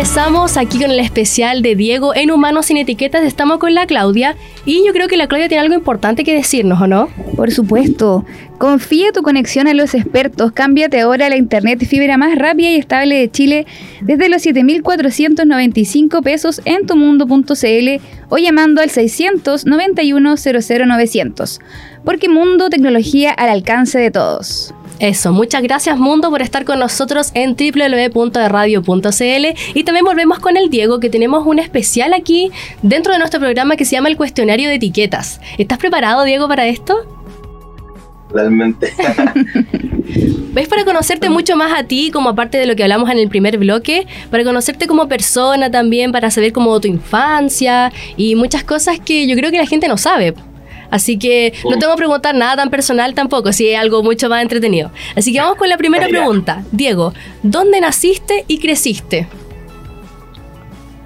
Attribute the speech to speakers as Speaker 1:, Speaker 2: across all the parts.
Speaker 1: regresamos aquí con el especial de Diego en Humanos sin Etiquetas. Estamos con la Claudia y yo creo que la Claudia tiene algo importante que decirnos, ¿o no?
Speaker 2: Por supuesto. Confía tu conexión a los expertos. Cámbiate ahora a la internet fibra más rápida y estable de Chile desde los 7.495 pesos en tumundo.cl o llamando al 691 00900. Porque Mundo Tecnología al alcance de todos.
Speaker 1: Eso, muchas gracias Mundo por estar con nosotros en www.radio.cl y también volvemos con el Diego que tenemos un especial aquí dentro de nuestro programa que se llama el cuestionario de etiquetas. ¿Estás preparado Diego para esto?
Speaker 3: Realmente.
Speaker 1: ¿Ves para conocerte mucho más a ti, como aparte de lo que hablamos en el primer bloque, para conocerte como persona también, para saber cómo tu infancia y muchas cosas que yo creo que la gente no sabe. Así que no tengo que preguntar nada tan personal tampoco, si es algo mucho más entretenido. Así que vamos con la primera pregunta. Diego, ¿dónde naciste y creciste?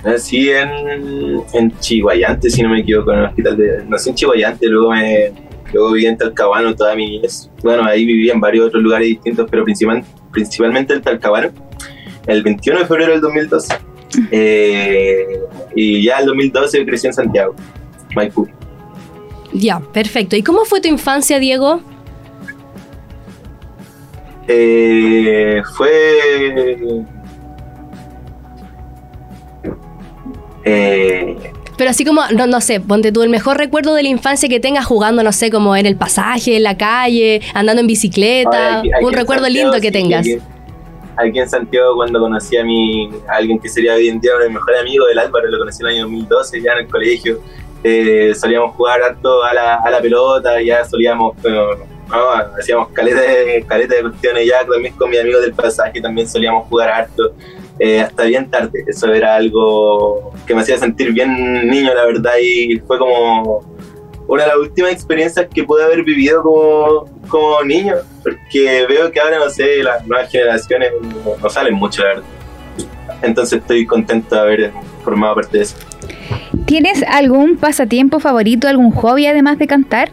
Speaker 3: Nací en, en Chihuayante, si no me equivoco, en el hospital de... Nací en Chihuayante, luego me... Luego viví en Talcahuano toda mi... Bueno, ahí viví en varios otros lugares distintos, pero principal, principalmente en Talcahuano. El 21 de febrero del 2012. Eh, y ya el 2012 crecí en Santiago, Maipú.
Speaker 1: Ya, perfecto. ¿Y cómo fue tu infancia, Diego?
Speaker 3: Eh, fue...
Speaker 1: Eh, pero así como, no, no sé, ponte tú el mejor recuerdo de la infancia que tengas jugando, no sé, como en el pasaje, en la calle, andando en bicicleta, un recuerdo lindo que tengas.
Speaker 3: Aquí, en Santiago cuando conocí a, mi, alguien que sería hoy en día mi mejor amigo, del Álvaro, lo conocí en el año 2012 ya en el colegio, eh, solíamos jugar harto a la, a la pelota, ya solíamos, hacíamos caleta de, de cuestiones ya también con mis amigos del pasaje, también solíamos jugar harto, eh, hasta bien tarde. Eso era algo que me hacía sentir bien niño, la verdad, y fue como una de las últimas experiencias que pude haber vivido como, como niño, porque veo que ahora, no sé, las nuevas generaciones no, salen mucho, la verdad. Entonces estoy contento de haber formado parte de eso.
Speaker 2: ¿Tienes algún pasatiempo favorito, algún hobby además de cantar?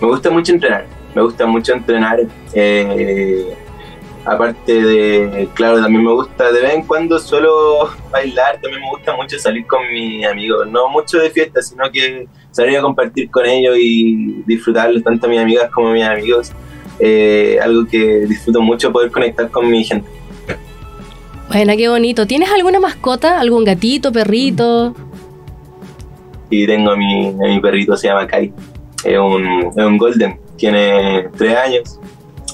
Speaker 3: Me gusta mucho entrenar, me gusta mucho entrenar. Eh, aparte de, claro, también me gusta de vez en cuando solo bailar, también me gusta mucho salir con mis amigos, no mucho de fiesta, sino que salir a compartir con ellos y disfrutarlo, tanto mis amigas como mis amigos. Eh, algo que disfruto mucho poder conectar con mi gente.
Speaker 1: Bueno, qué bonito. ¿Tienes alguna mascota? ¿Algún gatito, perrito?
Speaker 3: Sí, tengo a mi, mi perrito, se llama Kai. Es un, es un golden, tiene tres años.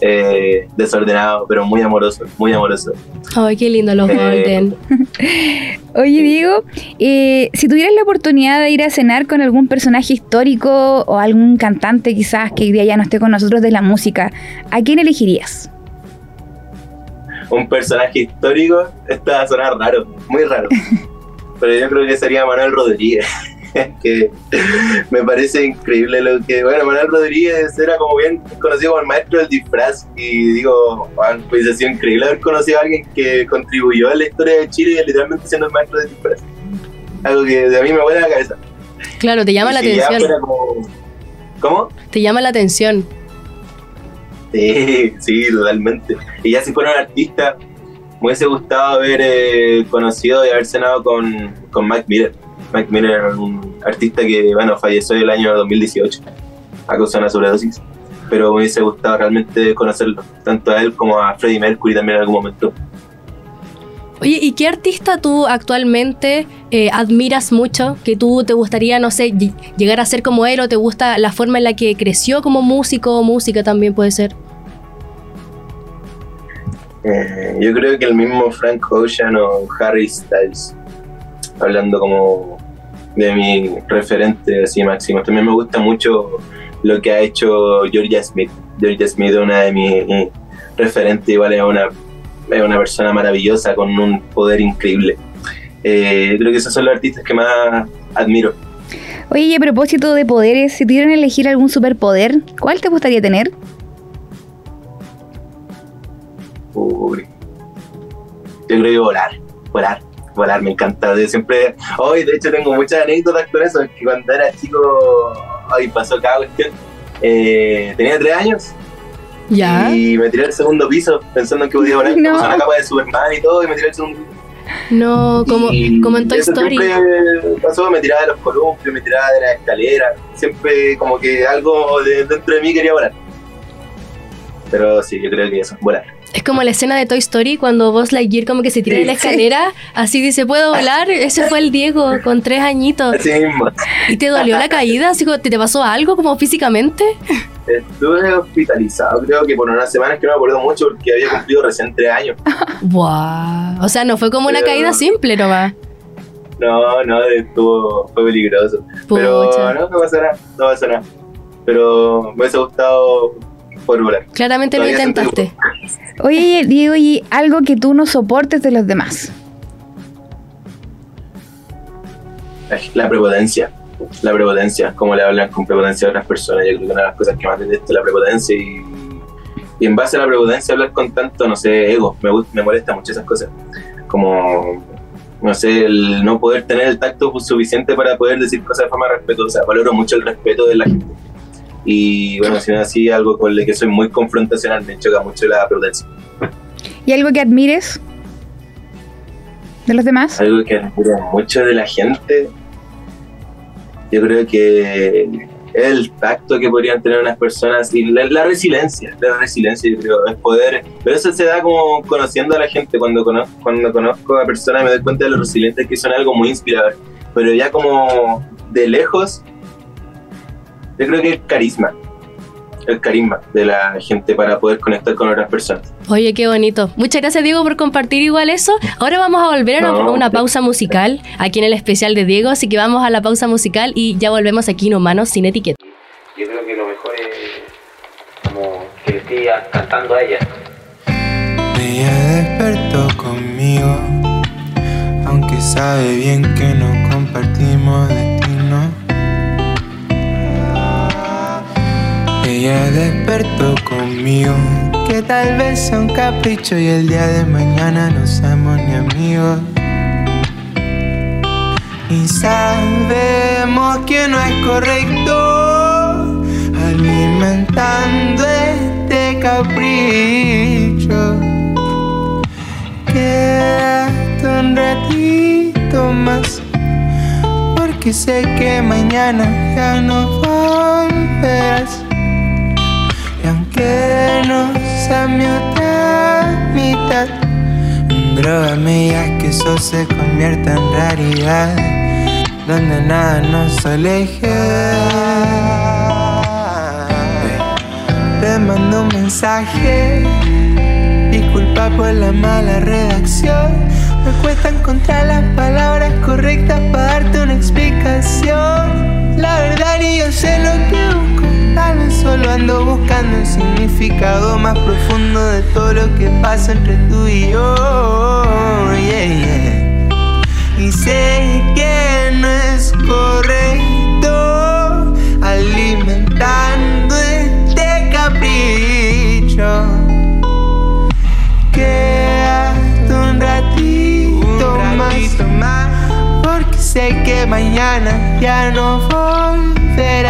Speaker 3: Eh, desordenado, pero muy amoroso, muy amoroso.
Speaker 1: Ay, qué lindo los eh, golden.
Speaker 2: Oye, Diego, eh, si tuvieras la oportunidad de ir a cenar con algún personaje histórico o algún cantante quizás que hoy día ya no esté con nosotros de la música, ¿a quién elegirías?
Speaker 3: Un personaje histórico, esto va a sonar raro, muy raro. Pero yo creo que sería Manuel Rodríguez. que me parece increíble lo que. Bueno, Manuel Rodríguez era como bien conocido como el maestro del disfraz. Y digo, pues ha sido increíble haber conocido a alguien que contribuyó a la historia de Chile literalmente siendo el maestro del disfraz. Algo que de a mí me vuela la cabeza.
Speaker 1: Claro, te llama la atención.
Speaker 3: ¿Cómo?
Speaker 1: Te llama la atención.
Speaker 3: Sí, sí, totalmente. Y ya si fuera un artista, me hubiese gustado haber eh, conocido y haber cenado con, con Mike Miller. Mike Miller era un artista que, bueno, falleció el año 2018 a causa de una sobredosis. Pero me hubiese gustado realmente conocerlo, tanto a él como a Freddie Mercury también en algún momento.
Speaker 1: Oye, ¿y qué artista tú actualmente eh, admiras mucho? Que tú te gustaría, no sé, llegar a ser como él o te gusta la forma en la que creció como músico o música también puede ser?
Speaker 3: Eh, yo creo que el mismo Frank Ocean o Harry Styles, hablando como de mi referente así máximo. También me gusta mucho lo que ha hecho Georgia Smith. Georgia Smith es una de mis referentes, igual es una es una persona maravillosa con un poder increíble. Eh, creo que esos son los artistas que más admiro.
Speaker 2: Oye, y a propósito de poderes, si tuvieran que elegir algún superpoder, ¿cuál te gustaría tener?
Speaker 3: Uy. Yo creo que volar, volar, volar, me encanta. Yo siempre, hoy de hecho tengo muchas anécdotas con eso, que cuando era chico, hoy pasó cada cuestión. Eh, tenía tres años y me tiré al segundo piso pensando que podía volar. No. la capa de Superman y todo, y me tiré al segundo
Speaker 1: No, como,
Speaker 3: Y
Speaker 1: como en Toy Story.
Speaker 3: Siempre pasó, me tiraba de los columpios, me tiraba de la escalera. Siempre como que algo de, dentro de mí quería volar. Pero sí, yo creo que eso, volar.
Speaker 1: Es como la escena de Toy Story cuando Buzz Lightyear como que se tira
Speaker 3: Sí,
Speaker 1: de la
Speaker 2: sí.
Speaker 1: escalera, así dice, ¿puedo volar? Ese fue el Diego con tres añitos.
Speaker 3: Así mismo.
Speaker 1: ¿Y te dolió la caída? Así como, ¿te, te pasó algo como físicamente?
Speaker 3: Estuve hospitalizado, creo que por unas semanas que no me acuerdo mucho porque había cumplido recién tres años.
Speaker 1: Buah. O sea, no fue como una
Speaker 3: Pero-
Speaker 1: caída simple nomás.
Speaker 3: No, no, estuvo, fue peligroso. Pero
Speaker 1: Pucha.
Speaker 3: no, no pasa nada, no pasa nada. Pero me hubiese gustado poder volar.
Speaker 1: Claramente lo
Speaker 3: Todavía
Speaker 1: intentaste.
Speaker 2: Oye, Diego, y algo que tú no soportes de los demás.
Speaker 3: La prepotencia. La prepotencia, cómo le hablan con prepotencia a otras personas. Yo creo que una de las cosas que más detesto es la prepotencia y, y en base a la prepotencia hablar con tanto, no sé, ego. Me, me molesta mucho esas cosas. Como, no sé, el no poder tener el tacto suficiente para poder decir cosas de forma respetuosa. Valoro mucho el respeto de la gente. Y bueno, si no es así, algo con lo que soy muy confrontacional, me choca mucho la prepotencia.
Speaker 2: ¿Y algo que admires de los demás?
Speaker 3: Algo que admiro mucho de la gente, yo creo que el tacto que podrían tener unas personas y la, la resiliencia, la resiliencia yo creo, es poder, pero eso se da como conociendo a la gente, cuando conozco, cuando conozco a personas me doy cuenta de lo resilientes que son algo muy inspirador, pero ya como de lejos, yo creo que el carisma, el carisma de la gente para poder conectar con otras personas.
Speaker 1: Oye, qué bonito. Muchas gracias, Diego, por compartir igual eso. Ahora vamos a volver a una,
Speaker 3: No,
Speaker 1: una
Speaker 3: sí.
Speaker 1: pausa musical aquí en el especial de Diego, así que vamos a la pausa musical y ya volvemos aquí en Humanos sin etiqueta.
Speaker 4: Yo creo que lo mejor es como que le esté cantando a ella.
Speaker 5: Ella despertó conmigo, aunque sabe bien que no compartimos. Ella despertó conmigo, que tal vez sea un capricho y el día de mañana no seamos ni amigos. Y sabemos que no es correcto alimentando este capricho. Quédate un ratito más, porque sé que mañana ya no volverás. Aunque no sea mi otra mitad, Drogame ya que eso se convierta en realidad Donde nada nos aleje Te mando un mensaje Disculpa por la mala redacción. Me cuesta encontrar las palabras correctas para darte una explicación La verdad ni yo sé lo que busco Tal vez solo ando buscando el significado más profundo de todo lo que pasa entre tú y yo yeah. Y sé que no es correcto alimentando sé que mañana ya no volverás.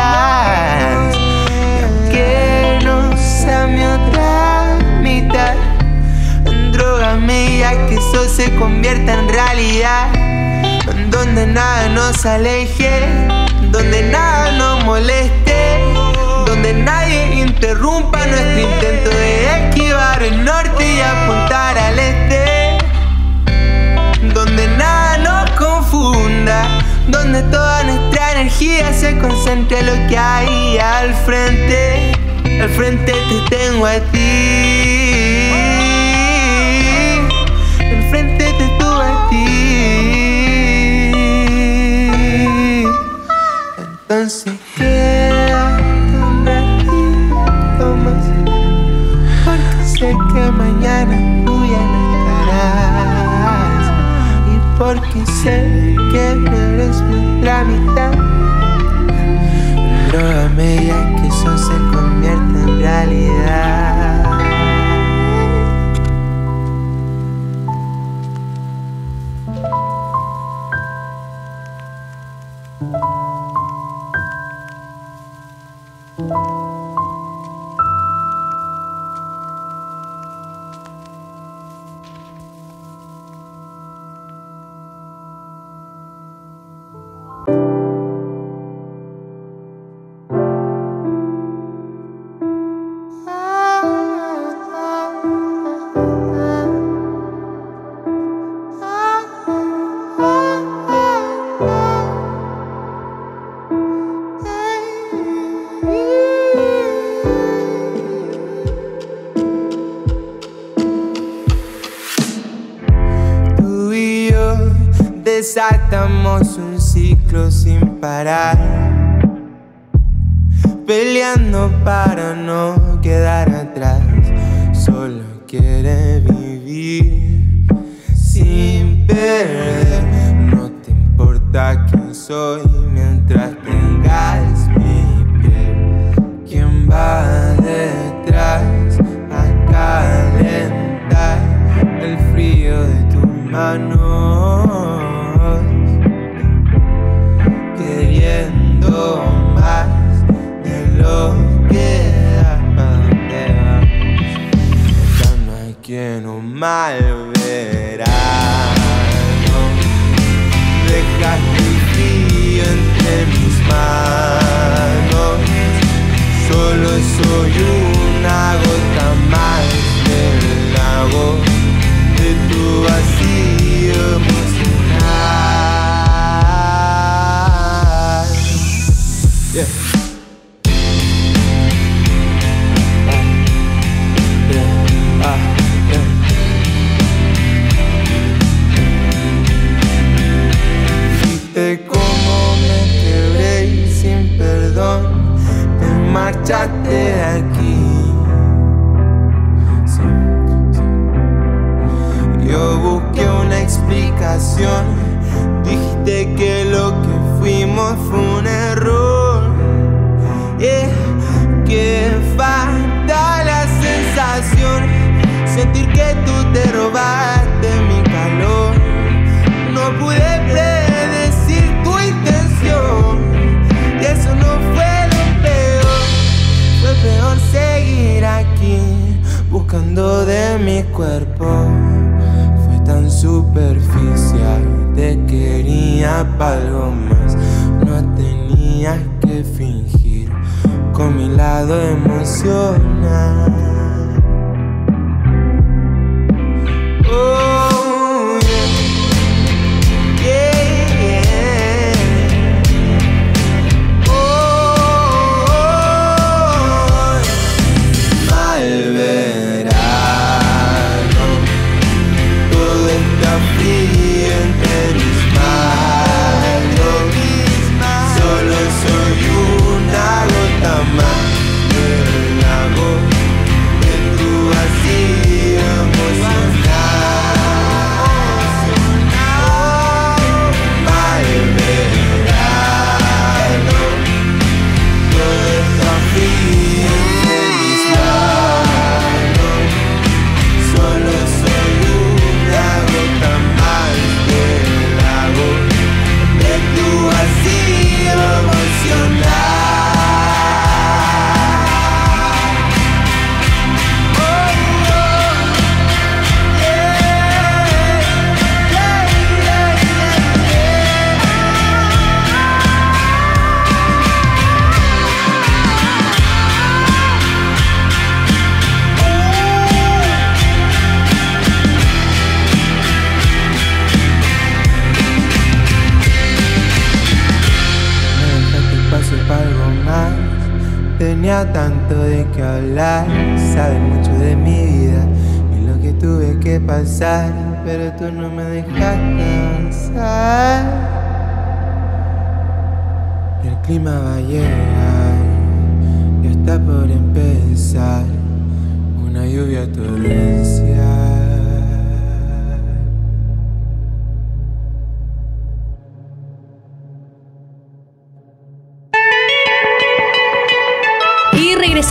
Speaker 5: Aunque no sea mi otra mitad, Drogame ya que eso se convierta en realidad Donde nada nos aleje Donde nada nos moleste Donde nadie interrumpa nuestro intento de esquivar el norte y apuntar Donde toda nuestra energía se concentre en lo que hay al frente. Al frente te tengo a ti. Al frente te tuve a ti. Entonces quédate un más Porque sé que mañana tú ya no Y porque sé que eres mi otra mitad Desatamos un ciclo sin parar. Peleando para no quedar atrás. Solo quiere vivir sin perder. No te importa quién soy mientras tengas mi piel. ¿Quién va detrás a calentar el frío de tu mano? Mal verá. No dejaste el frío entre mis manos. Solo soy una gota más del lago Fue tan superficial, te quería para algo más. No tenías que fingir con mi lado emocional. Por empezar. Una lluvia torrencial.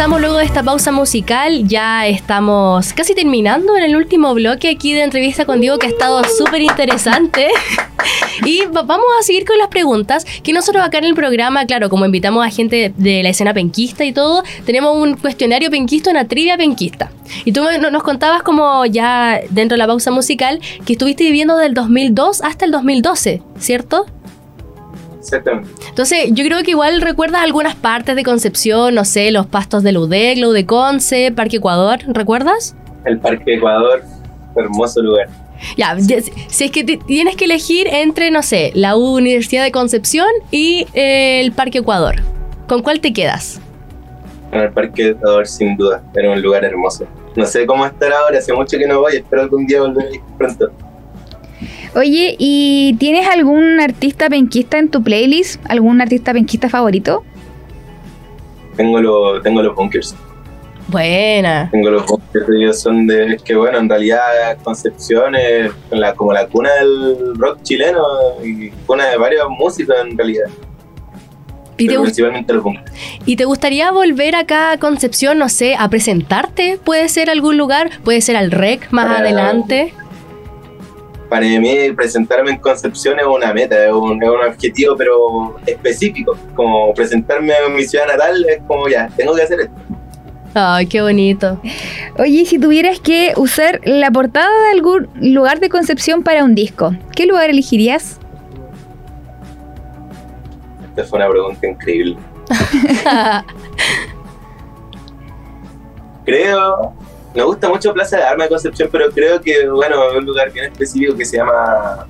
Speaker 1: Luego de esta pausa musical. Ya estamos casi terminando en el último bloque aquí de entrevista con Diego, que ha estado súper interesante. Y va- vamos a seguir con las preguntas. Que nosotros acá en el programa, claro, como invitamos a gente de la escena penquista y todo, tenemos un cuestionario penquista, una trivia penquista. Y tú nos contabas como ya dentro de la pausa musical que estuviste viviendo del 2002 hasta el 2012, ¿cierto?
Speaker 3: Exactamente.
Speaker 1: Entonces, yo creo que igual recuerdas algunas partes de Concepción, no sé, los pastos de la UDEC, la UDECONCE, Parque Ecuador, ¿recuerdas?
Speaker 3: El Parque Ecuador, hermoso lugar.
Speaker 1: Ya, si- es que te- tienes que elegir entre, no sé, la Universidad de Concepción y eh, el Parque Ecuador, ¿con cuál te quedas?
Speaker 3: En el Parque Ecuador, sin duda, era un lugar hermoso. No sé cómo estar ahora, hace mucho que no voy, espero algún día volver pronto.
Speaker 2: Oye, ¿y tienes algún artista penquista en tu playlist? ¿Algún artista penquista favorito?
Speaker 3: Tengo, lo, tengo los bunkers.
Speaker 1: Buena.
Speaker 3: Tengo los bunkers, ellos son de. Es que bueno, en realidad Concepción es la, como la cuna del rock chileno y cuna de varios músicos en realidad.
Speaker 1: ¿Y te,
Speaker 3: principalmente los bunkers.
Speaker 1: ¿Y te gustaría volver acá a Concepción, no sé, a presentarte? ¿Puede ser algún lugar? ¿Puede ser al REC más adelante?
Speaker 3: Para mí, presentarme en Concepción es una meta, es un, es un objetivo, pero específico. Como presentarme en mi ciudad natal es como ya, tengo que hacer esto.
Speaker 1: Ay, qué bonito.
Speaker 2: Oye, si tuvieras que usar la portada de algún lugar de Concepción para un disco, ¿qué lugar elegirías?
Speaker 3: Esta fue una pregunta increíble. Creo, me gusta mucho Plaza de Armas de Concepción, pero creo que, bueno, hay un lugar bien específico que se llama.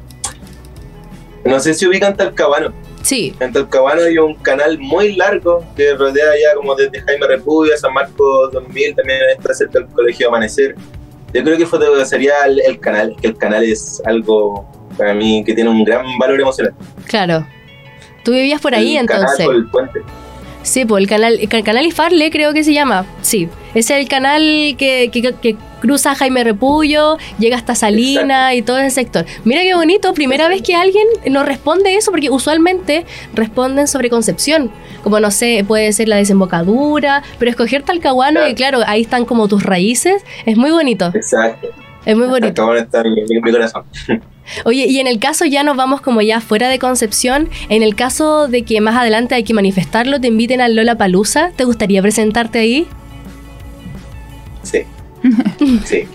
Speaker 3: No sé si ubican Talcahuano.
Speaker 1: sí,
Speaker 3: En Talcahuano hay un canal muy largo que rodea ya como desde Jaime Repudio, San Marcos 2000, también está cerca del Colegio Amanecer. Yo creo que foto- sería el, el canal, que el canal es algo para mí que tiene un gran valor emocional.
Speaker 1: claro. Tú vivías por ahí
Speaker 3: el
Speaker 1: entonces.
Speaker 3: Canal o el puente.
Speaker 1: Sí, pues el canal, el canal Ifarle creo que se llama. Sí, es el canal que, que- que cruza Jaime Repullo, llega hasta Salina y todo ese sector. Mira qué bonito, primera vez que alguien nos responde eso, porque usualmente responden sobre Concepción. Como no sé, puede ser la desembocadura, pero escoger Talcahuano
Speaker 3: Claro.
Speaker 1: y claro, ahí están como tus raíces, es muy bonito,
Speaker 3: Exacto.
Speaker 1: Es muy bonito.
Speaker 3: Talcahuano está mi, mi corazón.
Speaker 1: Oye, y en el caso ya nos vamos como ya fuera de Concepción, en el caso de que más adelante hay que manifestarlo, te inviten al Lola Palusa, ¿te gustaría presentarte ahí?
Speaker 3: Sí. sí.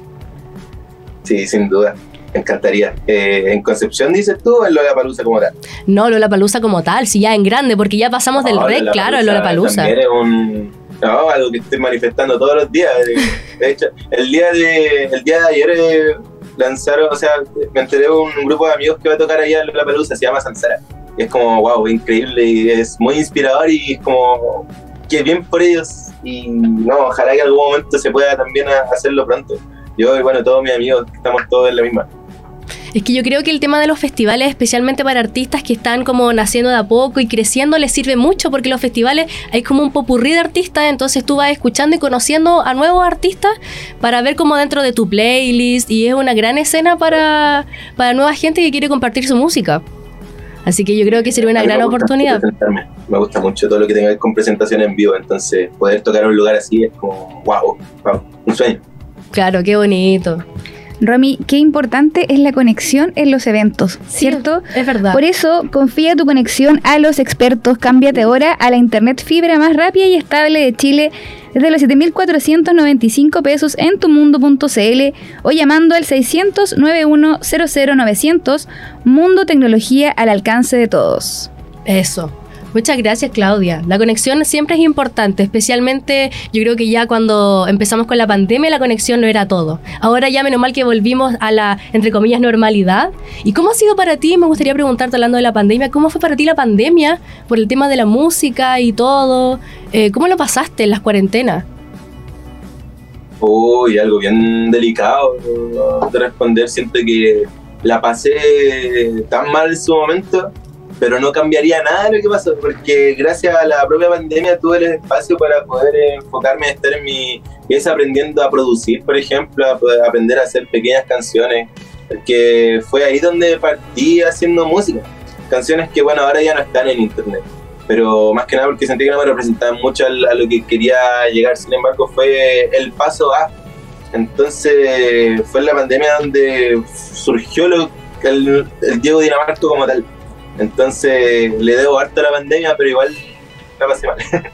Speaker 3: Sí, sin duda. Me encantaría. Eh, ¿En Concepción dices tú o en Lollapalooza como tal?
Speaker 1: No, Lola Palusa como tal, si ya en grande, porque ya pasamos del REC, claro, a Lola Palusa.
Speaker 3: También es un. No, algo que estoy manifestando todos los días. De- De hecho, el día de, el día de ayer eh, lanzaron, o sea, me enteré de un grupo de amigos que va a tocar allá en Lola Palusa, se llama Sansara. Y es como, wow, increíble y es muy inspirador y es como, que bien por ellos. Y no, ojalá que en algún momento se pueda también hacerlo pronto. Yo y bueno, todos mis amigos, estamos todos en la misma.
Speaker 1: Es que yo creo que el tema de los festivales, especialmente para artistas que están como naciendo de a poco y creciendo, les sirve mucho porque los festivales hay como un popurrí de artistas, entonces tú vas escuchando y conociendo a nuevos artistas para ver como dentro de tu playlist y es una gran escena para, para nueva gente que quiere compartir su música. Así que yo creo que sería una gran oportunidad.
Speaker 3: Me gusta mucho todo lo que tenga que ver con presentación en vivo, entonces poder tocar en un lugar así es como, wow, wow un sueño.
Speaker 1: Claro, qué bonito.
Speaker 2: Romy, qué importante es la conexión en los eventos, ¿cierto?
Speaker 1: Es verdad.
Speaker 2: Por eso, confía tu conexión a los expertos. Cámbiate ahora a la internet fibra más rápida y estable de Chile desde los 7.495 pesos en tumundo.cl o llamando al 600 9100 900 Mundo Tecnología al alcance de todos.
Speaker 1: Eso. Muchas gracias, Claudia. La conexión siempre es importante, especialmente yo creo que ya cuando empezamos con la pandemia la conexión lo era todo. Ahora ya menos mal que volvimos a la, entre comillas, normalidad. ¿Y cómo ha sido para ti? Me gustaría preguntarte hablando de la pandemia, ¿cómo fue para ti la pandemia por el tema de la música y todo? Eh, ¿Cómo lo pasaste en las cuarentenas?
Speaker 3: Uy, algo bien delicado de responder. Siento que la pasé tan mal en su momento, pero no cambiaría nada de lo que pasó, porque gracias a la propia pandemia tuve el espacio para poder enfocarme a estar en mi pieza aprendiendo a producir, por ejemplo, a poder aprender a hacer pequeñas canciones, porque fue ahí donde partí haciendo música. Canciones que, bueno, ahora ya no están en internet pero más que nada porque sentí que no me representaban mucho a lo que quería llegar. Sin embargo, fue el paso a. Entonces, fue en la pandemia donde surgió lo, el, el Diego Dinamarco como tal. Entonces, le debo harto a la pandemia, pero igual la pasé mal.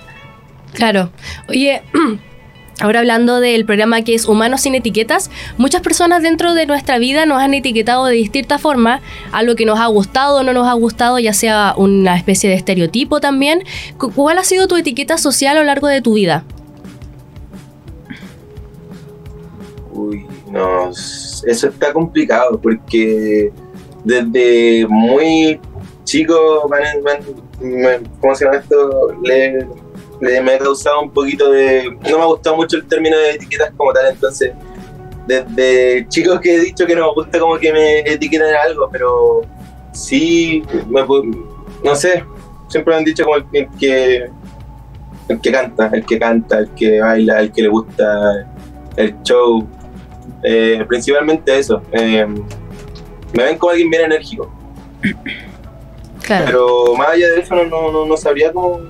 Speaker 1: Claro. Oye, ahora hablando del programa que es Humanos sin Etiquetas, muchas personas dentro de nuestra vida nos han etiquetado de distinta forma, algo que nos ha gustado o no nos ha gustado, ya sea una especie de estereotipo también. Cu- ¿Cuál ha sido tu etiqueta social a lo largo de tu vida?
Speaker 3: Uy, no, eso está complicado porque desde muy chico, me- me- ¿cómo se llama esto? Le, me ha causado un poquito de... No me ha gustado mucho el término de etiquetas como tal, entonces desde chicos que he dicho que no me gusta como que me etiqueten en algo, pero sí, me no sé, siempre me han dicho como el, el que el que canta, el que canta, el que baila, el que le gusta el show, eh, principalmente eso. eh, me ven como alguien bien enérgico,
Speaker 1: Claro.
Speaker 3: pero más allá de eso no, no, no, sabría cómo,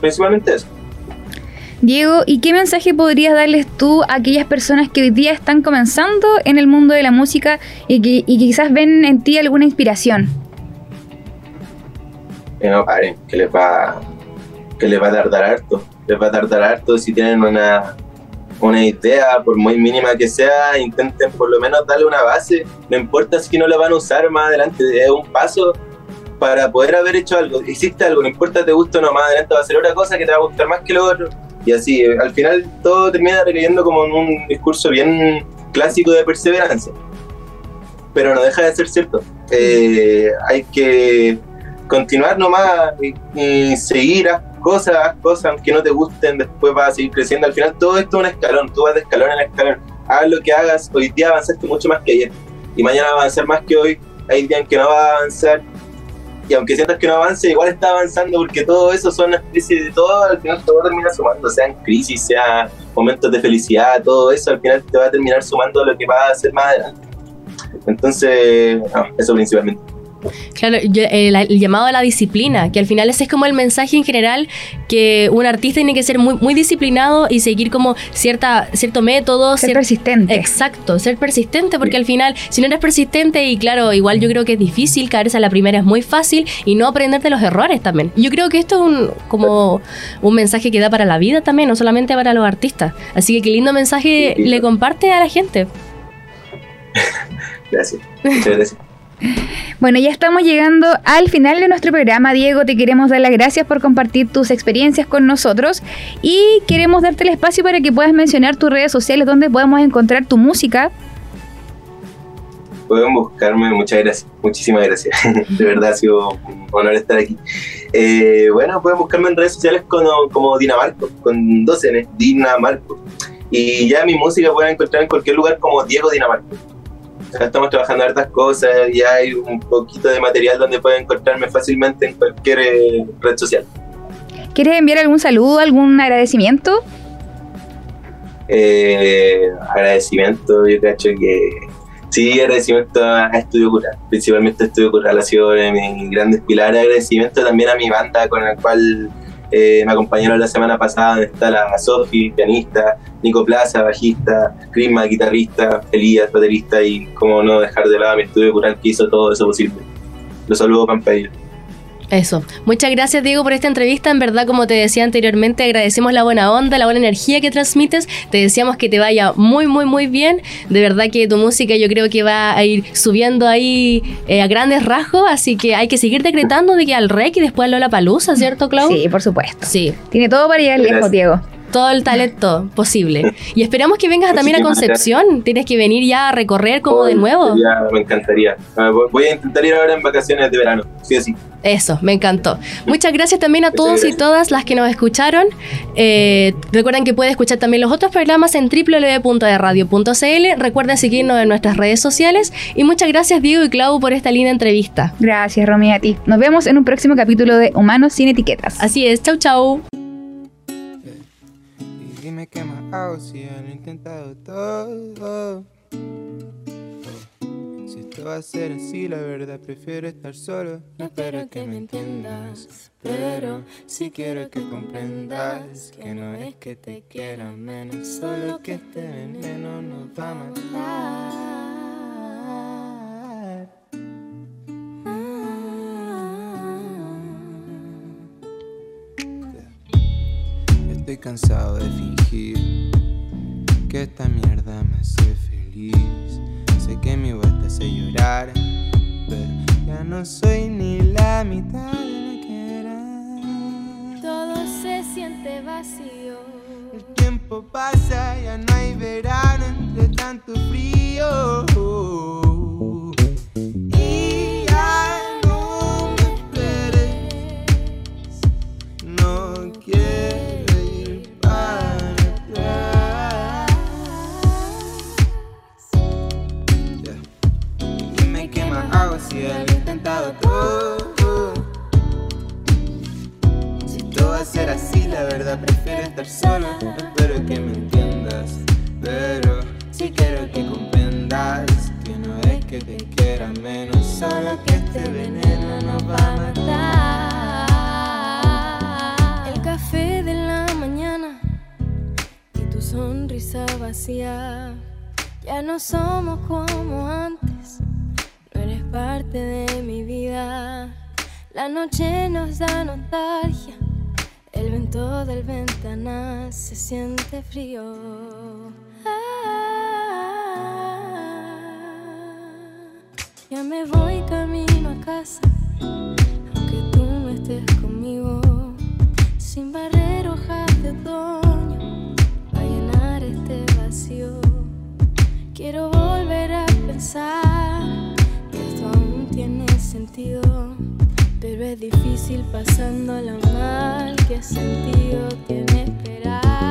Speaker 3: principalmente eso.
Speaker 2: Diego, ¿y qué mensaje podrías darles tú a aquellas personas que hoy día están comenzando en el mundo de la música y que, y quizás ven en ti alguna inspiración?
Speaker 3: que no paren, que les va, que les va a tardar harto, les va a tardar harto si tienen una, una idea, por muy mínima que sea, intenten por lo menos darle una base, no importa si no la van a usar más adelante, es un paso para poder haber hecho algo, hiciste algo, no importa te gusta o no, más adelante va a ser otra cosa que te va a gustar más que lo otro, y así, eh, al final todo termina recayendo como un discurso bien clásico de perseverancia, pero no deja de ser cierto, Eh, hay que continuar nomás y, y seguir, haz cosas, haz cosas, aunque no te gusten, después vas a seguir creciendo. Al final todo esto es un escalón, tú vas de escalón en escalón. Haz lo que hagas, hoy día avanzaste mucho más que ayer. Y mañana va a avanzar más que hoy, hay días en que no va a avanzar y aunque sientas que no avance, igual está avanzando porque todo eso son una especie de todo, al final todo termina sumando, sean crisis, sea momentos de felicidad, todo eso al final te va a terminar sumando lo que va a hacer más adelante. Entonces, no, eso principalmente.
Speaker 1: Claro, yo- el, el llamado a la disciplina, que al final ese es como el mensaje en general, que un artista tiene que ser muy, muy disciplinado y seguir como cierta, cierto método,
Speaker 2: Ser
Speaker 1: cier-
Speaker 2: persistente.
Speaker 1: Exacto, ser persistente, porque al final, si no eres persistente, y claro, igual yo creo que es difícil, caerse a la primera es muy fácil, y no aprender de los errores también. Yo creo que esto es un, como un mensaje que da para la vida también, no solamente para los artistas. Así que qué lindo mensaje
Speaker 3: Sí, sí.
Speaker 1: le comparte a la gente.
Speaker 3: Gracias. Muchas gracias.
Speaker 2: Bueno, ya estamos llegando al final de nuestro programa. Diego, te queremos dar las gracias por compartir tus experiencias con nosotros y queremos darte el espacio para que puedas mencionar tus redes sociales donde podemos encontrar tu música.
Speaker 3: Pueden buscarme, muchas gracias, muchísimas gracias. De verdad ha sido un honor estar aquí. Eh, bueno, pueden buscarme en redes sociales como, como Dinamarco, con dos N, Dinamarco. Y ya mi música pueden encontrar en cualquier lugar como Diego Dinamarco. Estamos trabajando hartas cosas y hay un poquito de material donde pueden encontrarme fácilmente en cualquier eh, red social.
Speaker 2: ¿Quieres enviar algún saludo, algún agradecimiento?
Speaker 3: Eh, agradecimiento, yo cacho que sí, agradecimiento a Estudio Cural, principalmente a Estudio Cural ha sido de mis grandes pilares, agradecimiento también a mi banda con la cual eh, me acompañaron la semana pasada, está la Sofi, pianista, Nico Plaza, bajista, Crisma, guitarrista, Elías, baterista y como no dejar de lado mi Estudio Cural que hizo todo eso posible. Los saludo, Pampello.
Speaker 1: Eso. Muchas gracias, Diego, por esta entrevista. En verdad, como te decía anteriormente, agradecemos la buena onda, la buena energía que transmites. Te deseamos que te vaya muy, muy, muy bien. De verdad que tu música yo creo que va a ir subiendo ahí eh, a grandes rasgos. Así que hay que seguir decretando de que al rec y después a la palusa, ¿cierto, Clau?
Speaker 2: Sí, por supuesto.
Speaker 1: Sí.
Speaker 2: Tiene todo para llegar lejos. Diego.
Speaker 1: Todo el talento posible. Y esperamos que vengas también a Concepción. Tienes que venir ya a recorrer como de nuevo.
Speaker 3: Ya, me encantaría. Voy- a intentar ir ahora en vacaciones de verano, sí sí.
Speaker 1: Eso, me encantó. Muchas gracias también a todos y todas las que nos escucharon. Eh, recuerden que pueden escuchar también los otros programas en www.radio.cl. Recuerden seguirnos en nuestras redes sociales. Y muchas gracias, Diego y Clau, por esta linda entrevista.
Speaker 2: Gracias, Romy, a ti. Nos vemos en un próximo capítulo de Humanos sin Etiquetas.
Speaker 1: Así es, chau, chau.
Speaker 5: Qué más hago si ya lo he intentado todo. Si esto va a ser así, la verdad prefiero estar solo. No espero que me entiendas, pero sí quiero que comprendas que no es que te quiera menos, solo que este veneno nos va a matar. Estoy cansado de fingir que esta mierda me hace feliz. Sé que mi voz te hace llorar, pero ya no soy ni la mitad de lo que era.
Speaker 6: Todo se siente vacío.
Speaker 5: El tiempo pasa, ya no hay verano entre tanto frío. La verdad prefiero estar solo. Espero que me entiendas, pero si quiero que comprendas que no es que te quiera menos, solo que este veneno nos va a matar.
Speaker 6: El café de la mañana y tu sonrisa vacía. Ya no somos como antes, no eres parte de mi vida. La noche nos da nostalgia, el viento del ventanal se siente frío. Ah, ya me voy camino a casa, aunque tú no estés conmigo. Sin barrer hojas de otoño, va a llenar este vacío. Quiero volver a pensar que esto aún tiene sentido, pero es difícil pasando lo mal que sentido tiene esperar.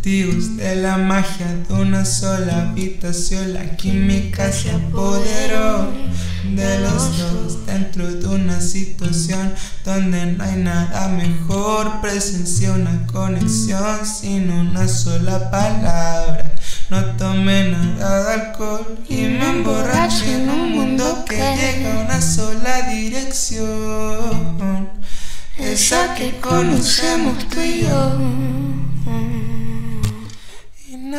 Speaker 5: Testigos de la magia de una sola habitación. La química se apoderó de los dos dentro de una situación donde no hay nada mejor. Presencié una conexión sin una sola palabra. No tomé nada de alcohol y me emborraché en un mundo que llega a una sola dirección. Esa que conocemos tú y yo. In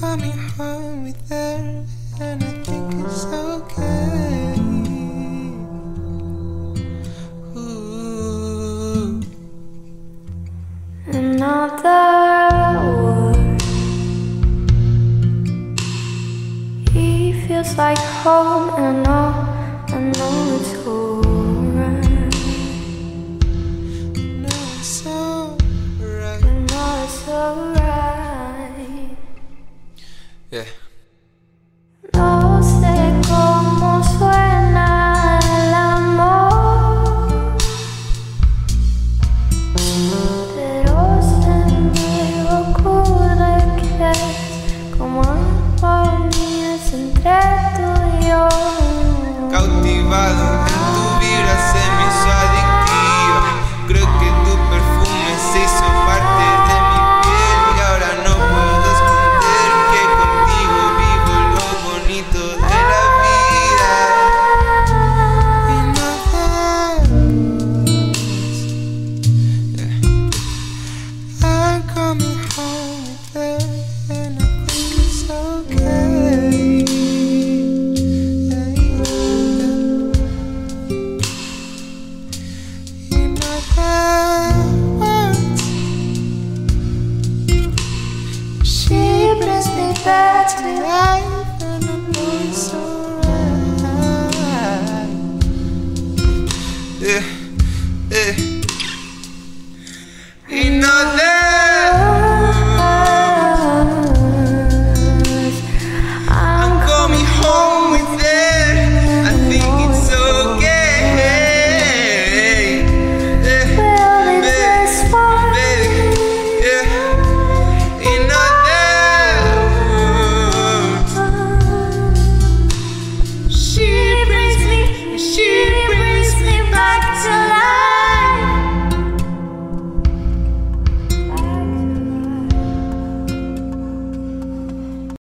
Speaker 5: coming home with her, and I think it's okay.
Speaker 6: Another. He feels like home, and I know, I know